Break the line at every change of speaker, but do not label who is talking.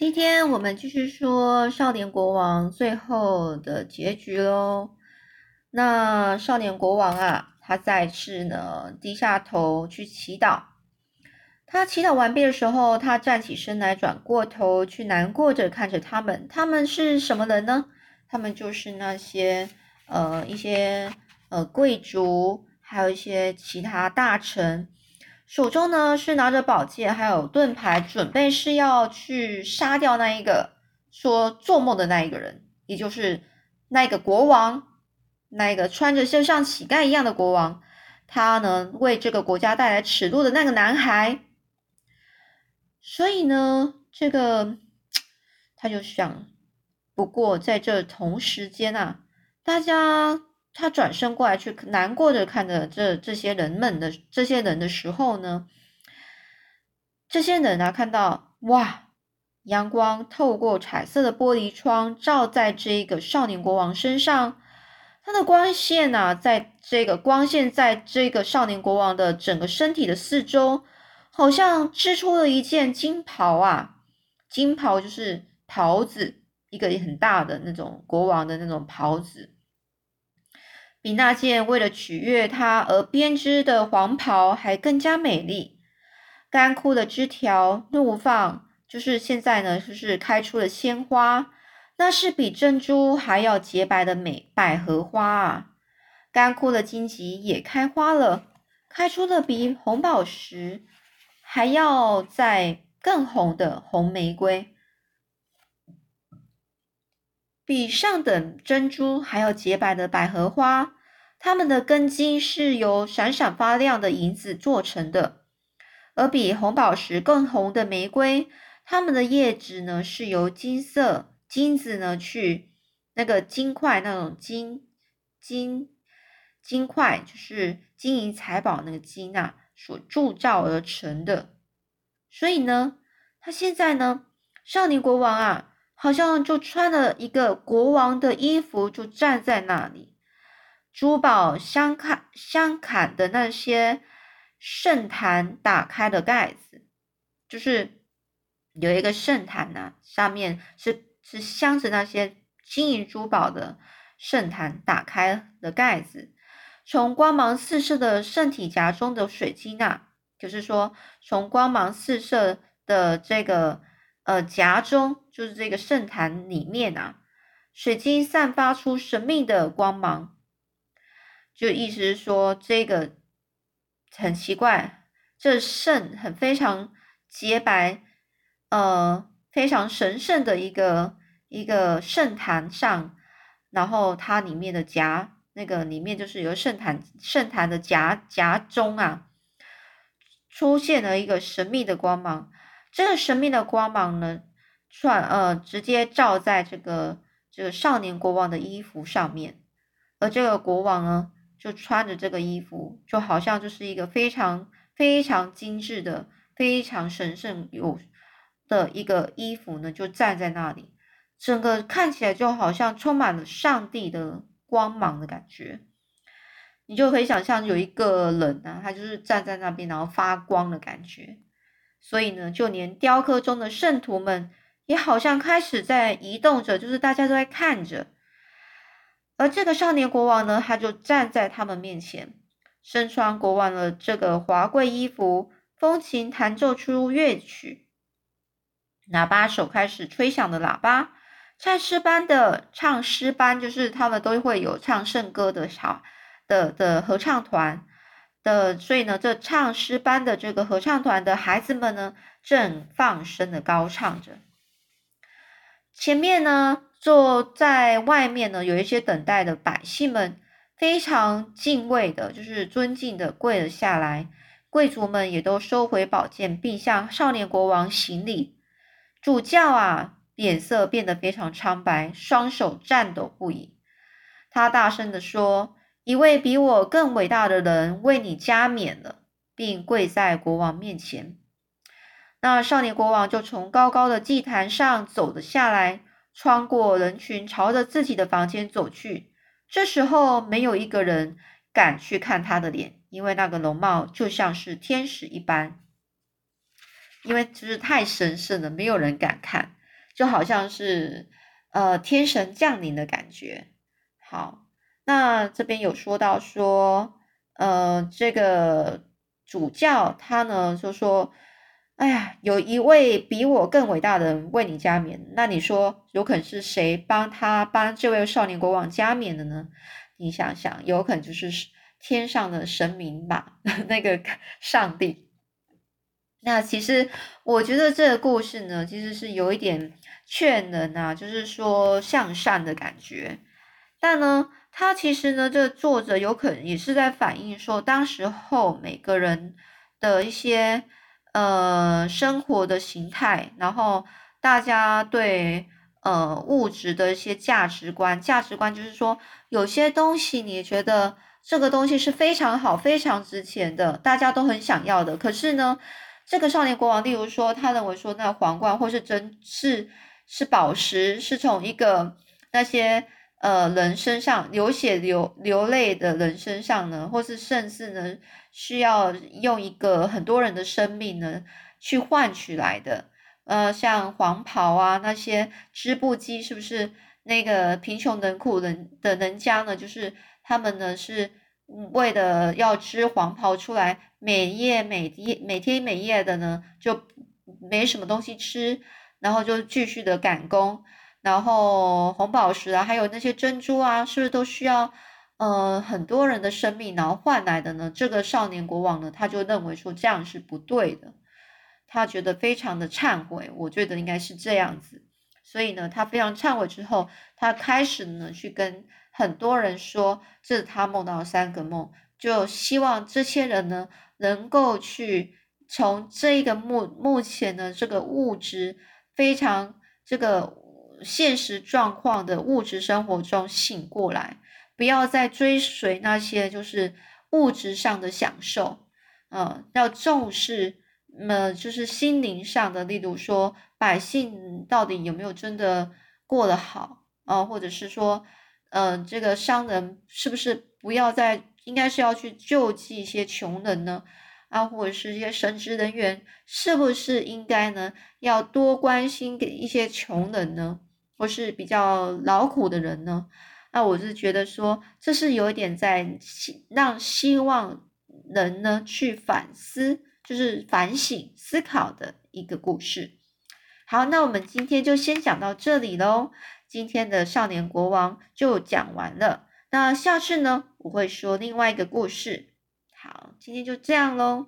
今天我们继续说少年国王最后的结局喽。那少年国王啊，他再次呢低下头去祈祷。他祈祷完毕的时候，他站起身来，转过头去难过着看着他们。他们是什么人呢？他们就是那些呃一些呃贵族，还有一些其他大臣。手中呢是拿着宝剑，还有盾牌，准备是要去杀掉那一个说做梦的那一个人，也就是那个国王，那一个穿着就像乞丐一样的国王，他呢为这个国家带来耻辱的那个男孩。所以呢，这个他就想，不过在这同时间啊，大家。他转身过来，去难过的看着这这些人们的这些人的时候呢，这些人啊，看到哇，阳光透过彩色的玻璃窗照在这个少年国王身上，他的光线啊，在这个光线在这个少年国王的整个身体的四周，好像织出了一件金袍啊，金袍就是袍子，一个很大的那种国王的那种袍子。比那件为了取悦他而编织的黄袍还更加美丽。干枯的枝条怒放，就是现在呢，就是开出了鲜花，那是比珍珠还要洁白的美百合花啊！干枯的荆棘也开花了，开出了比红宝石还要再更红的红玫瑰，比上等珍珠还要洁白的百合花。它们的根茎是由闪闪发亮的银子做成的，而比红宝石更红的玫瑰，它们的叶子呢是由金色金子呢去那个金块那种金金金块，就是金银财宝那个金啊所铸造而成的。所以呢，他现在呢，少年国王啊，好像就穿了一个国王的衣服，就站在那里。珠宝镶砍镶砍的那些圣坛打开了盖子，就是有一个圣坛呐，上面是是镶着那些金银珠宝的圣坛打开了盖子，从光芒四射的圣体夹中的水晶啊，就是说从光芒四射的这个呃夹中，就是这个圣坛里面啊，水晶散发出神秘的光芒。就意思是说，这个很奇怪，这圣很非常洁白，呃，非常神圣的一个一个圣坛上，然后它里面的夹，那个里面就是有圣坛圣坛的夹夹中啊，出现了一个神秘的光芒。这个神秘的光芒呢，转呃直接照在这个这个少年国王的衣服上面，而这个国王呢。就穿着这个衣服，就好像就是一个非常非常精致的、非常神圣有的一个衣服呢，就站在那里，整个看起来就好像充满了上帝的光芒的感觉。你就可以想象有一个人啊，他就是站在那边，然后发光的感觉。所以呢，就连雕刻中的圣徒们也好像开始在移动着，就是大家都在看着。而这个少年国王呢，他就站在他们面前，身穿国王的这个华贵衣服，风琴弹奏出乐曲，喇叭手开始吹响的喇叭，唱诗班的唱诗班，就是他们都会有唱圣歌的小的的合唱团的，所以呢，这唱诗班的这个合唱团的孩子们呢，正放声的高唱着，前面呢。坐在外面呢，有一些等待的百姓们，非常敬畏的，就是尊敬的跪了下来。贵族们也都收回宝剑，并向少年国王行礼。主教啊，脸色变得非常苍白，双手颤抖不已。他大声的说：“一位比我更伟大的人为你加冕了，并跪在国王面前。”那少年国王就从高高的祭坛上走了下来。穿过人群，朝着自己的房间走去。这时候，没有一个人敢去看他的脸，因为那个容貌就像是天使一般。因为就是太神圣了，没有人敢看。就好像是呃天神降临的感觉。好，那这边有说到说，呃，这个主教他呢就说，哎呀，有一位比我更伟大的人为你加冕，那你说有可能是谁帮他帮这位少年国王加冕的呢？你想想，有可能就是天上的神明吧，那个上帝。那其实我觉得这个故事呢，其实是有一点劝人啊，就是说向善的感觉。但呢，他其实呢，这个作者有可能也是在反映说，当时候每个人的一些呃生活的形态，然后大家对呃物质的一些价值观，价值观就是说，有些东西你觉得这个东西是非常好、非常值钱的，大家都很想要的，可是呢。这个少年国王，例如说，他认为说，那皇冠或是真是是宝石，是从一个那些呃人身上流血流流泪的人身上呢，或是甚至呢，需要用一个很多人的生命呢去换取来的。呃，像黄袍啊，那些织布机，是不是那个贫穷人苦人的人家呢？就是他们呢是。为了要织黄袍出来，每夜每天每天每夜的呢，就没什么东西吃，然后就继续的赶工，然后红宝石啊，还有那些珍珠啊，是不是都需要呃很多人的生命然后换来的呢？这个少年国王呢，他就认为说这样是不对的，他觉得非常的忏悔，我觉得应该是这样子，所以呢，他非常忏悔之后，他开始呢去跟。很多人说这是他梦到三个梦，就希望这些人呢能够去从这个目目前的这个物质非常这个现实状况的物质生活中醒过来，不要再追随那些就是物质上的享受，嗯，要重视，呃，就是心灵上的，例如说百姓到底有没有真的过得好啊，或者是说。嗯，这个商人是不是不要再应该是要去救济一些穷人呢？啊，或者是一些神职人员，是不是应该呢要多关心给一些穷人呢，或是比较劳苦的人呢？那我是觉得说，这是有一点在让希望人呢去反思，就是反省思考的一个故事。好，那我们今天就先讲到这里喽。今天的少年国王就讲完了，那下次呢，我会说另外一个故事。好，今天就这样喽。